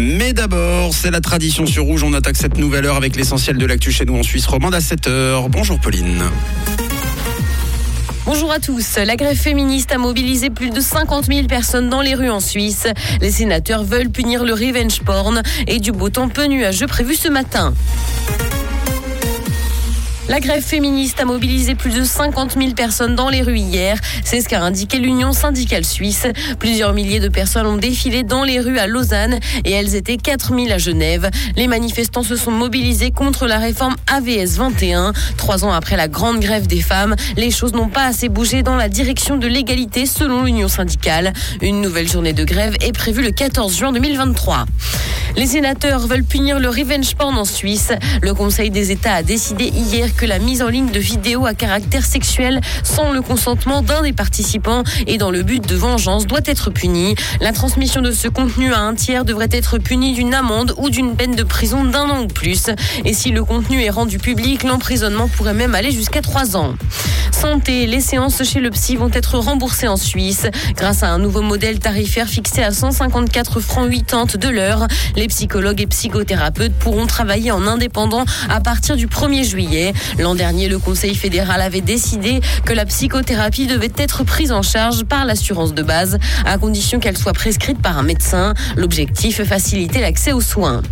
Mais d'abord, c'est la tradition sur Rouge. On attaque cette nouvelle heure avec l'essentiel de l'actu chez nous en Suisse romande à 7h. Bonjour Pauline. Bonjour à tous. La grève féministe a mobilisé plus de 50 000 personnes dans les rues en Suisse. Les sénateurs veulent punir le revenge porn et du beau temps peu nuageux prévu ce matin. La grève féministe a mobilisé plus de 50 000 personnes dans les rues hier. C'est ce qu'a indiqué l'Union syndicale suisse. Plusieurs milliers de personnes ont défilé dans les rues à Lausanne et elles étaient 4 000 à Genève. Les manifestants se sont mobilisés contre la réforme AVS 21. Trois ans après la grande grève des femmes, les choses n'ont pas assez bougé dans la direction de l'égalité selon l'Union syndicale. Une nouvelle journée de grève est prévue le 14 juin 2023. Les sénateurs veulent punir le revenge porn en Suisse. Le Conseil des États a décidé hier la mise en ligne de vidéos à caractère sexuel sans le consentement d'un des participants et dans le but de vengeance doit être punie. La transmission de ce contenu à un tiers devrait être punie d'une amende ou d'une peine de prison d'un an ou plus. Et si le contenu est rendu public, l'emprisonnement pourrait même aller jusqu'à trois ans. Santé, les séances chez le psy vont être remboursées en Suisse grâce à un nouveau modèle tarifaire fixé à 154 francs 80 de l'heure. Les psychologues et psychothérapeutes pourront travailler en indépendant à partir du 1er juillet. L'an dernier, le Conseil fédéral avait décidé que la psychothérapie devait être prise en charge par l'assurance de base, à condition qu'elle soit prescrite par un médecin. L'objectif, faciliter l'accès aux soins.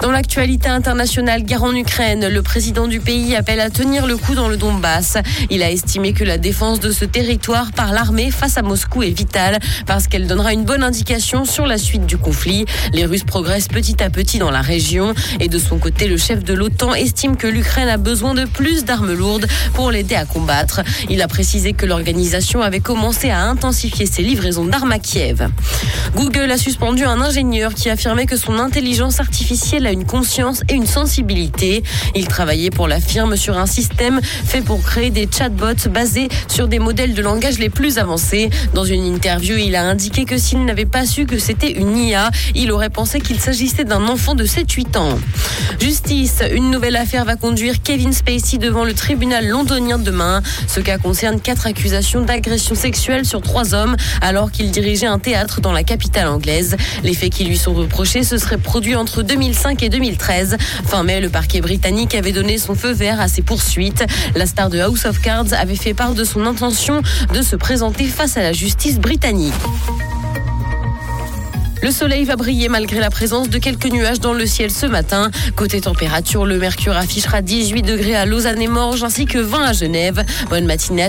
Dans l'actualité internationale, guerre en Ukraine, le président du pays appelle à tenir le coup dans le Donbass. Il a que la défense de ce territoire par l'armée face à Moscou est vitale parce qu'elle donnera une bonne indication sur la suite du conflit. Les Russes progressent petit à petit dans la région. Et de son côté, le chef de l'OTAN estime que l'Ukraine a besoin de plus d'armes lourdes pour l'aider à combattre. Il a précisé que l'organisation avait commencé à intensifier ses livraisons d'armes à Kiev. Google a suspendu un ingénieur qui affirmait que son intelligence artificielle a une conscience et une sensibilité. Il travaillait pour la firme sur un système fait pour créer des chatbots basés sur des modèles de langage les plus avancés. Dans une interview, il a indiqué que s'il n'avait pas su que c'était une IA, il aurait pensé qu'il s'agissait d'un enfant de 7-8 ans. Justice, une nouvelle affaire va conduire Kevin Spacey devant le tribunal londonien demain. Ce cas concerne quatre accusations d'agression sexuelle sur trois hommes alors qu'il dirigeait un théâtre dans la capitale anglaise. Les faits qui lui sont reprochés se seraient produits entre 2005 et 2013. Fin mai, le parquet britannique avait donné son feu vert à ces poursuites. La star de House of Cards avait fait part de son intention de se présenter face à la justice britannique. Le soleil va briller malgré la présence de quelques nuages dans le ciel ce matin. Côté température, le mercure affichera 18 degrés à Lausanne et Morges ainsi que 20 à Genève. Bonne matinée à